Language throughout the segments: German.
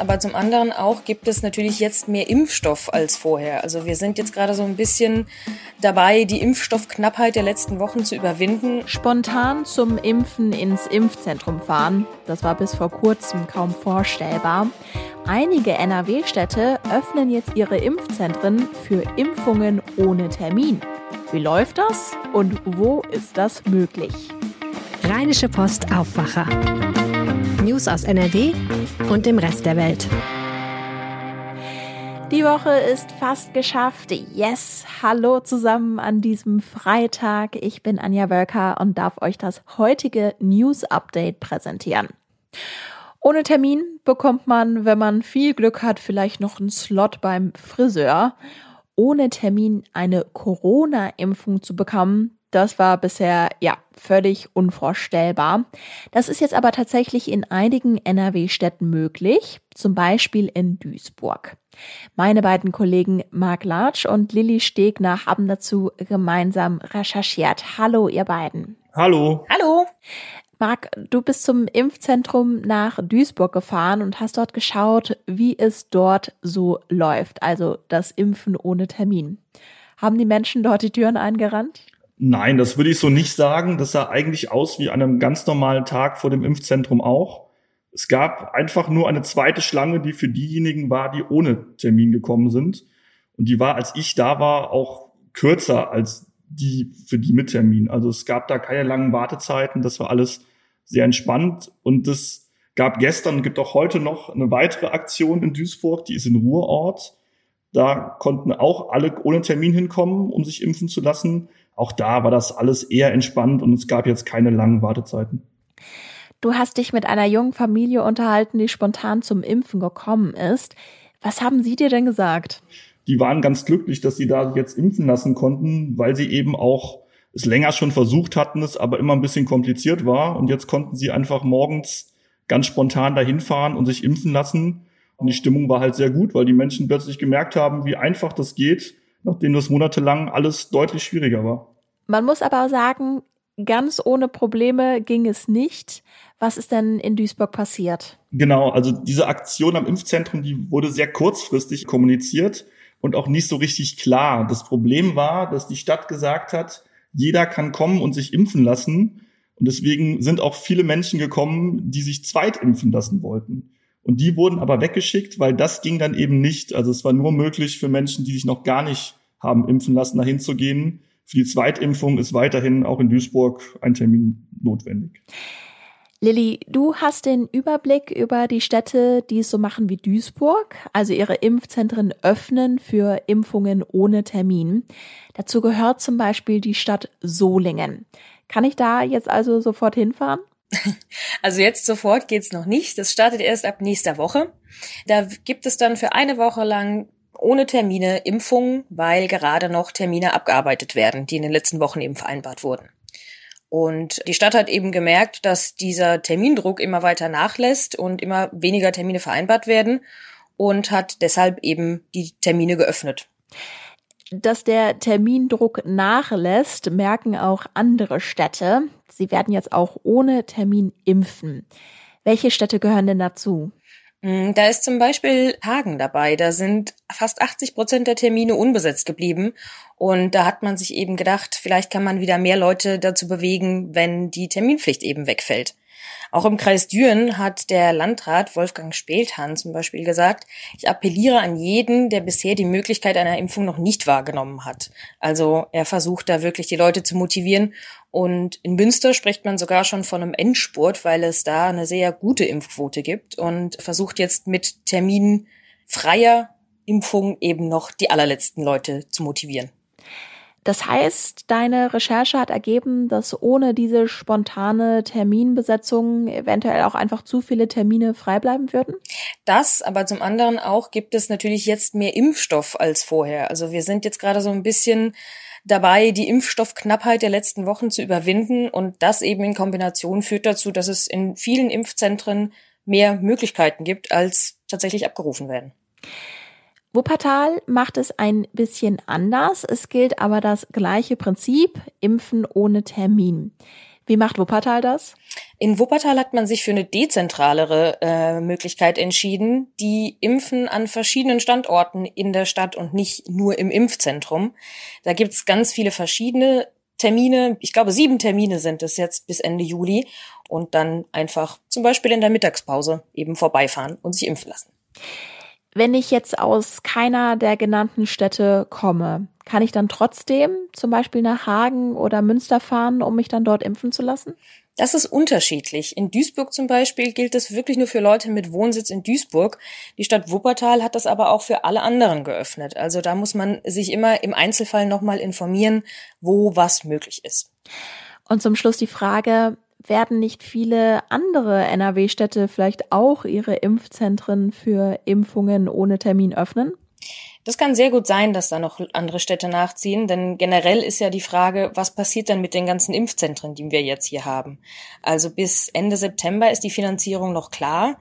aber zum anderen auch gibt es natürlich jetzt mehr Impfstoff als vorher. Also wir sind jetzt gerade so ein bisschen dabei, die Impfstoffknappheit der letzten Wochen zu überwinden. Spontan zum Impfen ins Impfzentrum fahren, das war bis vor kurzem kaum vorstellbar. Einige NRW-Städte öffnen jetzt ihre Impfzentren für Impfungen ohne Termin. Wie läuft das und wo ist das möglich? Rheinische Post Aufwacher. News aus NRW und dem Rest der Welt. Die Woche ist fast geschafft. Yes, hallo zusammen an diesem Freitag. Ich bin Anja Wölker und darf euch das heutige News Update präsentieren. Ohne Termin bekommt man, wenn man viel Glück hat, vielleicht noch einen Slot beim Friseur. Ohne Termin eine Corona-Impfung zu bekommen, das war bisher ja völlig unvorstellbar. Das ist jetzt aber tatsächlich in einigen NRW-Städten möglich, zum Beispiel in Duisburg. Meine beiden Kollegen Marc Latsch und Lilly Stegner haben dazu gemeinsam recherchiert. Hallo, ihr beiden. Hallo. Hallo. Marc, du bist zum Impfzentrum nach Duisburg gefahren und hast dort geschaut, wie es dort so läuft, also das Impfen ohne Termin. Haben die Menschen dort die Türen eingerannt? Nein, das würde ich so nicht sagen. Das sah eigentlich aus wie an einem ganz normalen Tag vor dem Impfzentrum auch. Es gab einfach nur eine zweite Schlange, die für diejenigen war, die ohne Termin gekommen sind. Und die war, als ich da war, auch kürzer als die für die mit Termin. Also es gab da keine langen Wartezeiten. Das war alles sehr entspannt. Und es gab gestern und gibt auch heute noch eine weitere Aktion in Duisburg, die ist in Ruhrort. Da konnten auch alle ohne Termin hinkommen, um sich impfen zu lassen. Auch da war das alles eher entspannt und es gab jetzt keine langen Wartezeiten. Du hast dich mit einer jungen Familie unterhalten, die spontan zum Impfen gekommen ist. Was haben sie dir denn gesagt? Die waren ganz glücklich, dass sie da jetzt impfen lassen konnten, weil sie eben auch es länger schon versucht hatten, es aber immer ein bisschen kompliziert war. Und jetzt konnten sie einfach morgens ganz spontan dahin fahren und sich impfen lassen. Und die Stimmung war halt sehr gut, weil die Menschen plötzlich gemerkt haben, wie einfach das geht nachdem das monatelang alles deutlich schwieriger war. Man muss aber sagen, ganz ohne Probleme ging es nicht. Was ist denn in Duisburg passiert? Genau, also diese Aktion am Impfzentrum, die wurde sehr kurzfristig kommuniziert und auch nicht so richtig klar. Das Problem war, dass die Stadt gesagt hat, jeder kann kommen und sich impfen lassen. Und deswegen sind auch viele Menschen gekommen, die sich zweitimpfen lassen wollten. Und die wurden aber weggeschickt, weil das ging dann eben nicht. Also es war nur möglich für Menschen, die sich noch gar nicht haben impfen lassen, dahin zu gehen. Für die Zweitimpfung ist weiterhin auch in Duisburg ein Termin notwendig. Lilly, du hast den Überblick über die Städte, die es so machen wie Duisburg, also ihre Impfzentren öffnen für Impfungen ohne Termin. Dazu gehört zum Beispiel die Stadt Solingen. Kann ich da jetzt also sofort hinfahren? Also jetzt sofort geht's noch nicht. Das startet erst ab nächster Woche. Da gibt es dann für eine Woche lang ohne Termine Impfungen, weil gerade noch Termine abgearbeitet werden, die in den letzten Wochen eben vereinbart wurden. Und die Stadt hat eben gemerkt, dass dieser Termindruck immer weiter nachlässt und immer weniger Termine vereinbart werden und hat deshalb eben die Termine geöffnet. Dass der Termindruck nachlässt, merken auch andere Städte. Sie werden jetzt auch ohne Termin impfen. Welche Städte gehören denn dazu? Mm, da ist zum Beispiel Hagen dabei. Da sind fast 80 Prozent der Termine unbesetzt geblieben. Und da hat man sich eben gedacht, vielleicht kann man wieder mehr Leute dazu bewegen, wenn die Terminpflicht eben wegfällt. Auch im Kreis Düren hat der Landrat Wolfgang Spelthan zum Beispiel gesagt, ich appelliere an jeden, der bisher die Möglichkeit einer Impfung noch nicht wahrgenommen hat. Also er versucht da wirklich die Leute zu motivieren. Und in Münster spricht man sogar schon von einem Endspurt, weil es da eine sehr gute Impfquote gibt und versucht jetzt mit Terminen freier Impfung eben noch die allerletzten Leute zu motivieren. Das heißt, deine Recherche hat ergeben, dass ohne diese spontane Terminbesetzung eventuell auch einfach zu viele Termine frei bleiben würden? Das, aber zum anderen auch gibt es natürlich jetzt mehr Impfstoff als vorher. Also wir sind jetzt gerade so ein bisschen dabei, die Impfstoffknappheit der letzten Wochen zu überwinden und das eben in Kombination führt dazu, dass es in vielen Impfzentren mehr Möglichkeiten gibt, als tatsächlich abgerufen werden. Wuppertal macht es ein bisschen anders. Es gilt aber das gleiche Prinzip, Impfen ohne Termin. Wie macht Wuppertal das? In Wuppertal hat man sich für eine dezentralere äh, Möglichkeit entschieden, die impfen an verschiedenen Standorten in der Stadt und nicht nur im Impfzentrum. Da gibt's ganz viele verschiedene Termine. Ich glaube, sieben Termine sind es jetzt bis Ende Juli. Und dann einfach zum Beispiel in der Mittagspause eben vorbeifahren und sich impfen lassen. Wenn ich jetzt aus keiner der genannten Städte komme, kann ich dann trotzdem zum Beispiel nach Hagen oder Münster fahren, um mich dann dort impfen zu lassen? Das ist unterschiedlich. In Duisburg zum Beispiel gilt es wirklich nur für Leute mit Wohnsitz in Duisburg. Die Stadt Wuppertal hat das aber auch für alle anderen geöffnet. Also da muss man sich immer im Einzelfall nochmal informieren, wo was möglich ist. Und zum Schluss die Frage, werden nicht viele andere NRW-Städte vielleicht auch ihre Impfzentren für Impfungen ohne Termin öffnen? Das kann sehr gut sein, dass da noch andere Städte nachziehen, denn generell ist ja die Frage, was passiert dann mit den ganzen Impfzentren, die wir jetzt hier haben? Also bis Ende September ist die Finanzierung noch klar.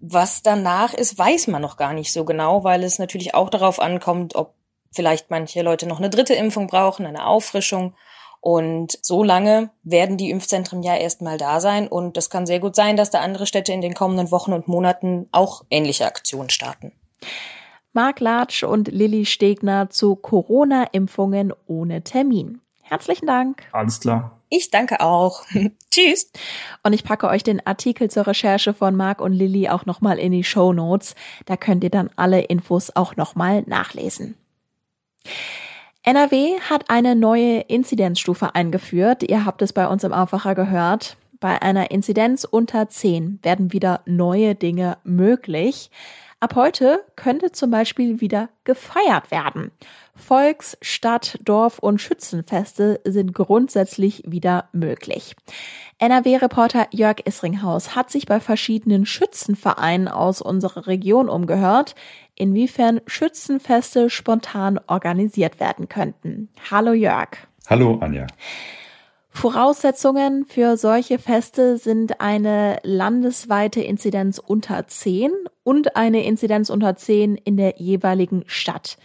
Was danach ist, weiß man noch gar nicht so genau, weil es natürlich auch darauf ankommt, ob vielleicht manche Leute noch eine dritte Impfung brauchen, eine Auffrischung und so lange werden die Impfzentren ja erstmal da sein. Und das kann sehr gut sein, dass da andere Städte in den kommenden Wochen und Monaten auch ähnliche Aktionen starten. Marc Latsch und Lilly Stegner zu Corona-Impfungen ohne Termin. Herzlichen Dank. Alles klar. Ich danke auch. Tschüss. Und ich packe euch den Artikel zur Recherche von Marc und Lilly auch nochmal in die Show Notes. Da könnt ihr dann alle Infos auch nochmal nachlesen. NRW hat eine neue Inzidenzstufe eingeführt. Ihr habt es bei uns im Aufwacher gehört. Bei einer Inzidenz unter 10 werden wieder neue Dinge möglich. Ab heute könnte zum Beispiel wieder gefeiert werden. Volks-, Stadt-, Dorf- und Schützenfeste sind grundsätzlich wieder möglich. NRW-Reporter Jörg Isringhaus hat sich bei verschiedenen Schützenvereinen aus unserer Region umgehört, inwiefern Schützenfeste spontan organisiert werden könnten. Hallo Jörg. Hallo Anja. Voraussetzungen für solche Feste sind eine landesweite Inzidenz unter 10 und eine Inzidenz unter 10 in der jeweiligen Stadt.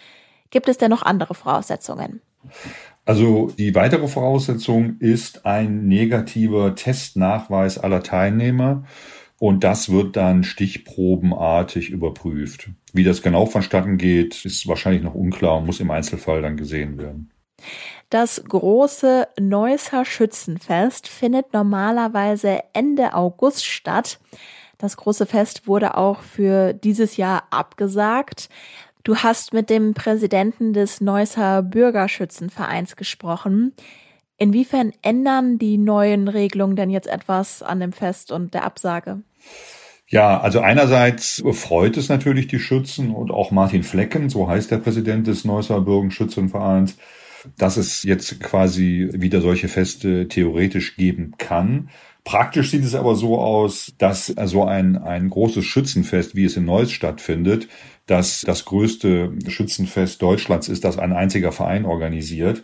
Gibt es denn noch andere Voraussetzungen? Also die weitere Voraussetzung ist ein negativer Testnachweis aller Teilnehmer und das wird dann stichprobenartig überprüft. Wie das genau vonstatten geht, ist wahrscheinlich noch unklar und muss im Einzelfall dann gesehen werden. Das große Neusser Schützenfest findet normalerweise Ende August statt. Das große Fest wurde auch für dieses Jahr abgesagt. Du hast mit dem Präsidenten des Neusser Bürgerschützenvereins gesprochen. Inwiefern ändern die neuen Regelungen denn jetzt etwas an dem Fest und der Absage? Ja, also einerseits freut es natürlich die Schützen und auch Martin Flecken, so heißt der Präsident des Neusser Bürgerschützenvereins, dass es jetzt quasi wieder solche Feste theoretisch geben kann. Praktisch sieht es aber so aus, dass so ein, ein großes Schützenfest, wie es in Neuss stattfindet, dass das größte Schützenfest Deutschlands ist, das ein einziger Verein organisiert,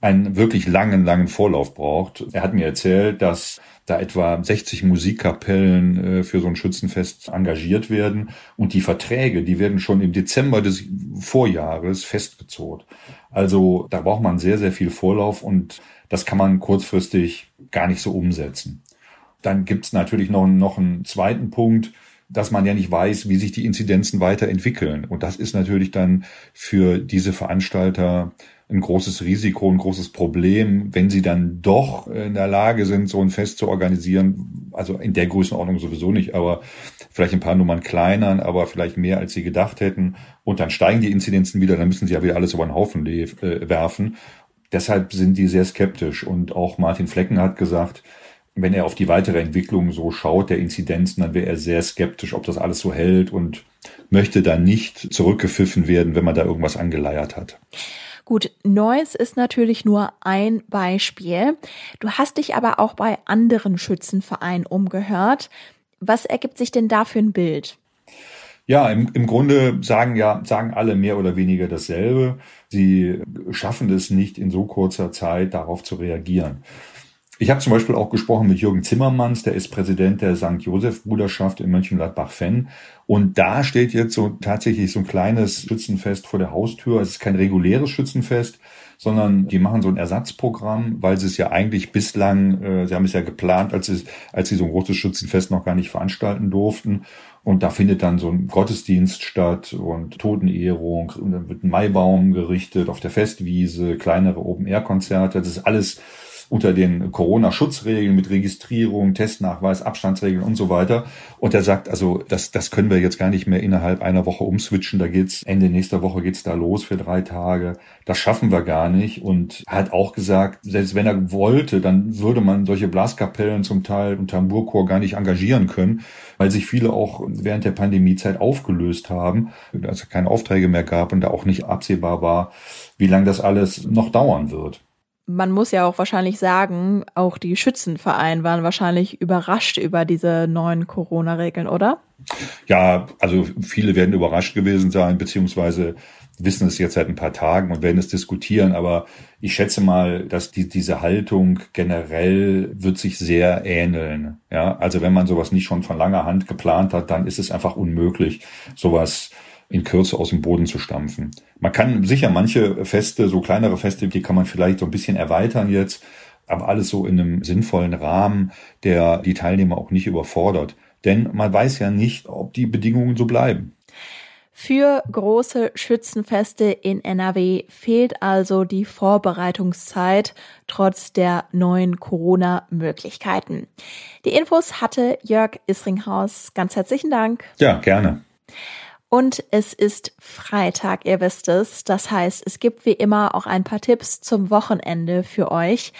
einen wirklich langen, langen Vorlauf braucht. Er hat mir erzählt, dass da etwa 60 Musikkapellen äh, für so ein Schützenfest engagiert werden und die Verträge, die werden schon im Dezember des Vorjahres festgezogen. Also da braucht man sehr, sehr viel Vorlauf und das kann man kurzfristig gar nicht so umsetzen. Dann gibt's natürlich noch, noch einen zweiten Punkt, dass man ja nicht weiß, wie sich die Inzidenzen weiterentwickeln. Und das ist natürlich dann für diese Veranstalter ein großes Risiko, ein großes Problem, wenn sie dann doch in der Lage sind, so ein Fest zu organisieren. Also in der Größenordnung sowieso nicht, aber vielleicht ein paar Nummern kleiner, aber vielleicht mehr, als sie gedacht hätten. Und dann steigen die Inzidenzen wieder, dann müssen sie ja wieder alles über den Haufen äh, werfen. Deshalb sind die sehr skeptisch. Und auch Martin Flecken hat gesagt, wenn er auf die weitere Entwicklung so schaut, der Inzidenzen, dann wäre er sehr skeptisch, ob das alles so hält und möchte da nicht zurückgepfiffen werden, wenn man da irgendwas angeleiert hat. Gut, Neues ist natürlich nur ein Beispiel. Du hast dich aber auch bei anderen Schützenvereinen umgehört. Was ergibt sich denn da für ein Bild? Ja, im, im Grunde sagen ja, sagen alle mehr oder weniger dasselbe. Sie schaffen es nicht in so kurzer Zeit darauf zu reagieren. Ich habe zum Beispiel auch gesprochen mit Jürgen Zimmermanns, der ist Präsident der St. Josef Bruderschaft in Mönchengladbach-Fenn. Und da steht jetzt so tatsächlich so ein kleines Schützenfest vor der Haustür. Es ist kein reguläres Schützenfest, sondern die machen so ein Ersatzprogramm, weil sie es ja eigentlich bislang, äh, sie haben es ja geplant, als sie, als sie so ein großes Schützenfest noch gar nicht veranstalten durften. Und da findet dann so ein Gottesdienst statt und Totenehrung. Und dann wird ein Maibaum gerichtet auf der Festwiese, kleinere Open-Air-Konzerte. Das ist alles unter den Corona-Schutzregeln mit Registrierung, Testnachweis, Abstandsregeln und so weiter. Und er sagt, also das, das können wir jetzt gar nicht mehr innerhalb einer Woche umswitchen. Da geht's Ende nächster Woche geht's da los für drei Tage. Das schaffen wir gar nicht. Und hat auch gesagt, selbst wenn er wollte, dann würde man solche Blaskapellen zum Teil und Tamburchor gar nicht engagieren können, weil sich viele auch während der Pandemiezeit aufgelöst haben, als es keine Aufträge mehr gab und da auch nicht absehbar war, wie lange das alles noch dauern wird man muss ja auch wahrscheinlich sagen, auch die Schützenvereine waren wahrscheinlich überrascht über diese neuen Corona-Regeln, oder? Ja, also viele werden überrascht gewesen sein, beziehungsweise wissen es jetzt seit ein paar Tagen und werden es diskutieren. Aber ich schätze mal, dass die, diese Haltung generell wird sich sehr ähneln. Ja, also wenn man sowas nicht schon von langer Hand geplant hat, dann ist es einfach unmöglich, sowas in Kürze aus dem Boden zu stampfen. Man kann sicher manche Feste, so kleinere Feste, die kann man vielleicht so ein bisschen erweitern jetzt, aber alles so in einem sinnvollen Rahmen, der die Teilnehmer auch nicht überfordert. Denn man weiß ja nicht, ob die Bedingungen so bleiben. Für große Schützenfeste in NRW fehlt also die Vorbereitungszeit trotz der neuen Corona-Möglichkeiten. Die Infos hatte Jörg Isringhaus. Ganz herzlichen Dank. Ja, gerne. Und es ist Freitag, ihr wisst es. Das heißt, es gibt wie immer auch ein paar Tipps zum Wochenende für euch.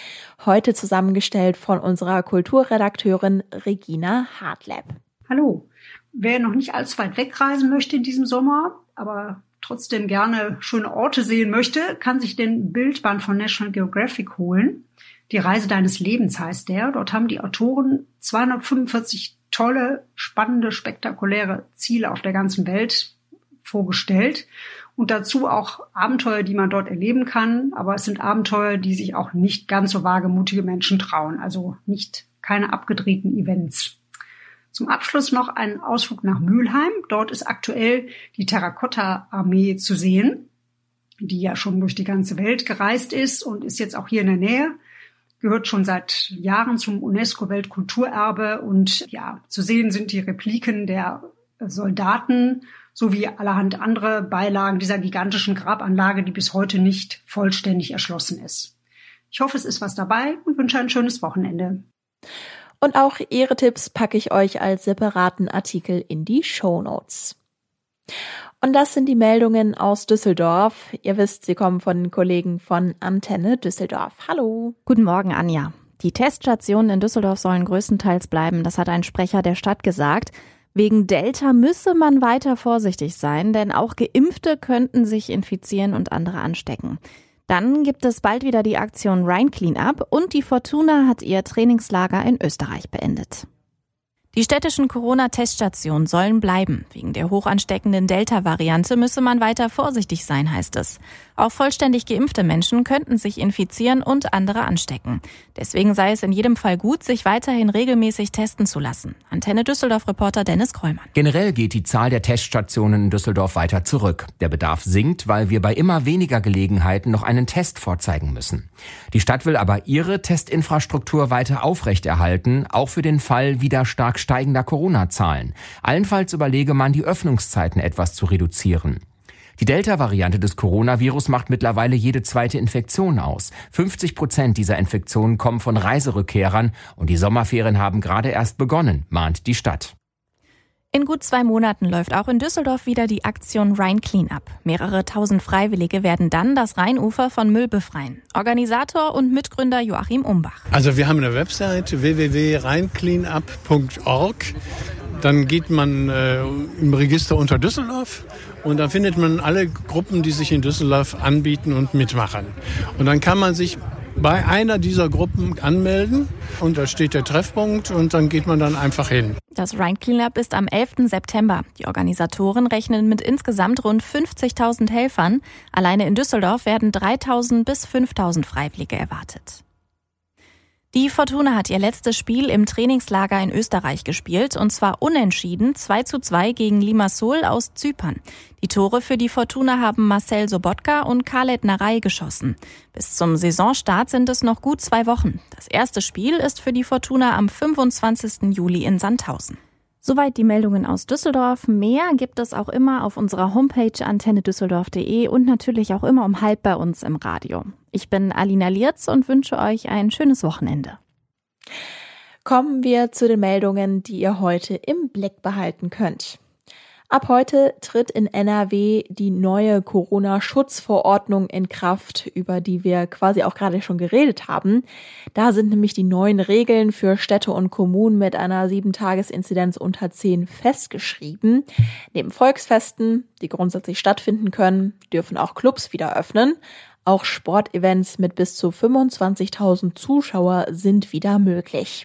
Heute zusammengestellt von unserer Kulturredakteurin Regina Hartleb. Hallo. Wer noch nicht allzu weit wegreisen möchte in diesem Sommer, aber trotzdem gerne schöne Orte sehen möchte, kann sich den Bildband von National Geographic holen. Die Reise deines Lebens heißt der. Dort haben die Autoren 245 tolle, spannende, spektakuläre Ziele auf der ganzen Welt vorgestellt und dazu auch Abenteuer, die man dort erleben kann. Aber es sind Abenteuer, die sich auch nicht ganz so wagemutige Menschen trauen. Also nicht keine abgedrehten Events. Zum Abschluss noch ein Ausflug nach Mülheim. Dort ist aktuell die Terrakotta-Armee zu sehen, die ja schon durch die ganze Welt gereist ist und ist jetzt auch hier in der Nähe gehört schon seit Jahren zum UNESCO-Weltkulturerbe und ja, zu sehen sind die Repliken der Soldaten sowie allerhand andere Beilagen dieser gigantischen Grabanlage, die bis heute nicht vollständig erschlossen ist. Ich hoffe, es ist was dabei und wünsche ein schönes Wochenende. Und auch Ihre Tipps packe ich euch als separaten Artikel in die Show Notes. Und das sind die Meldungen aus Düsseldorf. Ihr wisst, sie kommen von den Kollegen von Antenne Düsseldorf. Hallo. Guten Morgen, Anja. Die Teststationen in Düsseldorf sollen größtenteils bleiben, das hat ein Sprecher der Stadt gesagt. Wegen Delta müsse man weiter vorsichtig sein, denn auch Geimpfte könnten sich infizieren und andere anstecken. Dann gibt es bald wieder die Aktion Rhein Cleanup und die Fortuna hat ihr Trainingslager in Österreich beendet. Die städtischen Corona-Teststationen sollen bleiben. Wegen der hoch ansteckenden Delta-Variante müsse man weiter vorsichtig sein, heißt es. Auch vollständig geimpfte Menschen könnten sich infizieren und andere anstecken. Deswegen sei es in jedem Fall gut, sich weiterhin regelmäßig testen zu lassen. Antenne Düsseldorf-Reporter Dennis Krollmann. Generell geht die Zahl der Teststationen in Düsseldorf weiter zurück. Der Bedarf sinkt, weil wir bei immer weniger Gelegenheiten noch einen Test vorzeigen müssen. Die Stadt will aber ihre Testinfrastruktur weiter aufrechterhalten, auch für den Fall wieder stark steigender Corona-Zahlen. Allenfalls überlege man, die Öffnungszeiten etwas zu reduzieren. Die Delta-Variante des Coronavirus macht mittlerweile jede zweite Infektion aus. 50 Prozent dieser Infektionen kommen von Reiserückkehrern und die Sommerferien haben gerade erst begonnen, mahnt die Stadt. In gut zwei Monaten läuft auch in Düsseldorf wieder die Aktion Rhein Cleanup. Mehrere tausend Freiwillige werden dann das Rheinufer von Müll befreien. Organisator und Mitgründer Joachim Umbach. Also wir haben eine Website www.rheincleanup.org. Dann geht man äh, im Register unter Düsseldorf und da findet man alle Gruppen, die sich in Düsseldorf anbieten und mitmachen. Und dann kann man sich bei einer dieser Gruppen anmelden und da steht der Treffpunkt und dann geht man dann einfach hin. Das Rhine Cleanup ist am 11. September. Die Organisatoren rechnen mit insgesamt rund 50.000 Helfern. Alleine in Düsseldorf werden 3.000 bis 5.000 Freiwillige erwartet. Die Fortuna hat ihr letztes Spiel im Trainingslager in Österreich gespielt und zwar unentschieden 2 zu 2 gegen Limassol aus Zypern. Die Tore für die Fortuna haben Marcel Sobotka und Khaled Narei geschossen. Bis zum Saisonstart sind es noch gut zwei Wochen. Das erste Spiel ist für die Fortuna am 25. Juli in Sandhausen. Soweit die Meldungen aus Düsseldorf. Mehr gibt es auch immer auf unserer Homepage antennedüsseldorf.de und natürlich auch immer um halb bei uns im Radio. Ich bin Alina Lierz und wünsche euch ein schönes Wochenende. Kommen wir zu den Meldungen, die ihr heute im Blick behalten könnt. Ab heute tritt in NRW die neue Corona-Schutzverordnung in Kraft, über die wir quasi auch gerade schon geredet haben. Da sind nämlich die neuen Regeln für Städte und Kommunen mit einer 7-Tages-Inzidenz unter 10 festgeschrieben. Neben Volksfesten, die grundsätzlich stattfinden können, dürfen auch Clubs wieder öffnen. Auch Sportevents mit bis zu 25.000 Zuschauer sind wieder möglich.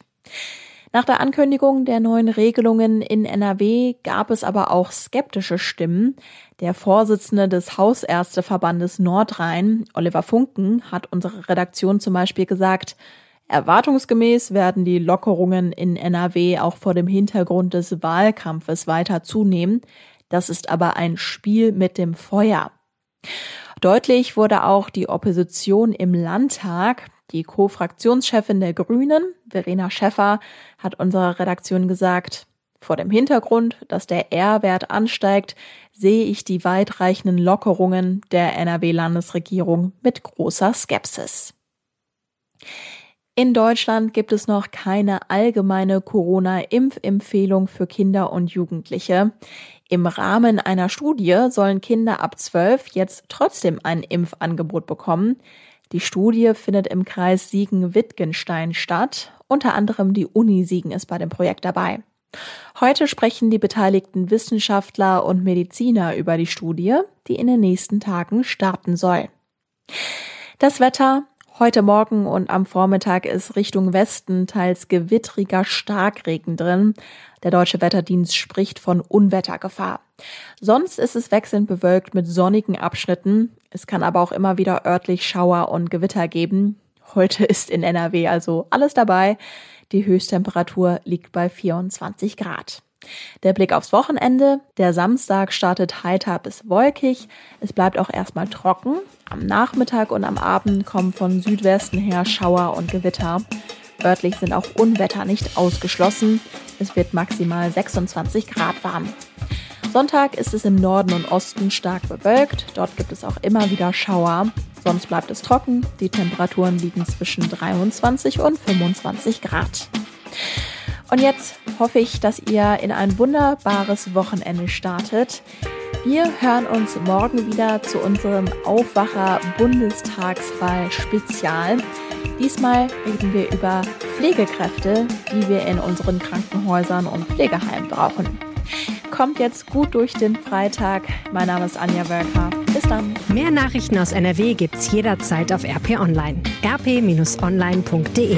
Nach der Ankündigung der neuen Regelungen in NRW gab es aber auch skeptische Stimmen. Der Vorsitzende des Hausärzteverbandes Nordrhein, Oliver Funken, hat unsere Redaktion zum Beispiel gesagt, Erwartungsgemäß werden die Lockerungen in NRW auch vor dem Hintergrund des Wahlkampfes weiter zunehmen. Das ist aber ein Spiel mit dem Feuer. Deutlich wurde auch die Opposition im Landtag. Die Co-Fraktionschefin der Grünen, Verena Schäffer, hat unserer Redaktion gesagt, vor dem Hintergrund, dass der R-Wert ansteigt, sehe ich die weitreichenden Lockerungen der NRW-Landesregierung mit großer Skepsis. In Deutschland gibt es noch keine allgemeine Corona-Impfempfehlung für Kinder und Jugendliche. Im Rahmen einer Studie sollen Kinder ab 12 jetzt trotzdem ein Impfangebot bekommen. Die Studie findet im Kreis Siegen-Wittgenstein statt. Unter anderem die Uni Siegen ist bei dem Projekt dabei. Heute sprechen die beteiligten Wissenschaftler und Mediziner über die Studie, die in den nächsten Tagen starten soll. Das Wetter Heute Morgen und am Vormittag ist Richtung Westen teils gewittriger Starkregen drin. Der deutsche Wetterdienst spricht von Unwettergefahr. Sonst ist es wechselnd bewölkt mit sonnigen Abschnitten. Es kann aber auch immer wieder örtlich Schauer und Gewitter geben. Heute ist in NRW also alles dabei. Die Höchsttemperatur liegt bei 24 Grad. Der Blick aufs Wochenende. Der Samstag startet heiter bis wolkig. Es bleibt auch erstmal trocken. Am Nachmittag und am Abend kommen von Südwesten her Schauer und Gewitter. Örtlich sind auch Unwetter nicht ausgeschlossen. Es wird maximal 26 Grad warm. Sonntag ist es im Norden und Osten stark bewölkt. Dort gibt es auch immer wieder Schauer. Sonst bleibt es trocken. Die Temperaturen liegen zwischen 23 und 25 Grad. Und jetzt hoffe ich, dass ihr in ein wunderbares Wochenende startet. Wir hören uns morgen wieder zu unserem Aufwacher Bundestagswahl Spezial. Diesmal reden wir über Pflegekräfte, die wir in unseren Krankenhäusern und Pflegeheimen brauchen. Kommt jetzt gut durch den Freitag. Mein Name ist Anja Wölker. Bis dann. Mehr Nachrichten aus NRW gibt's jederzeit auf RP Online. rp-online.de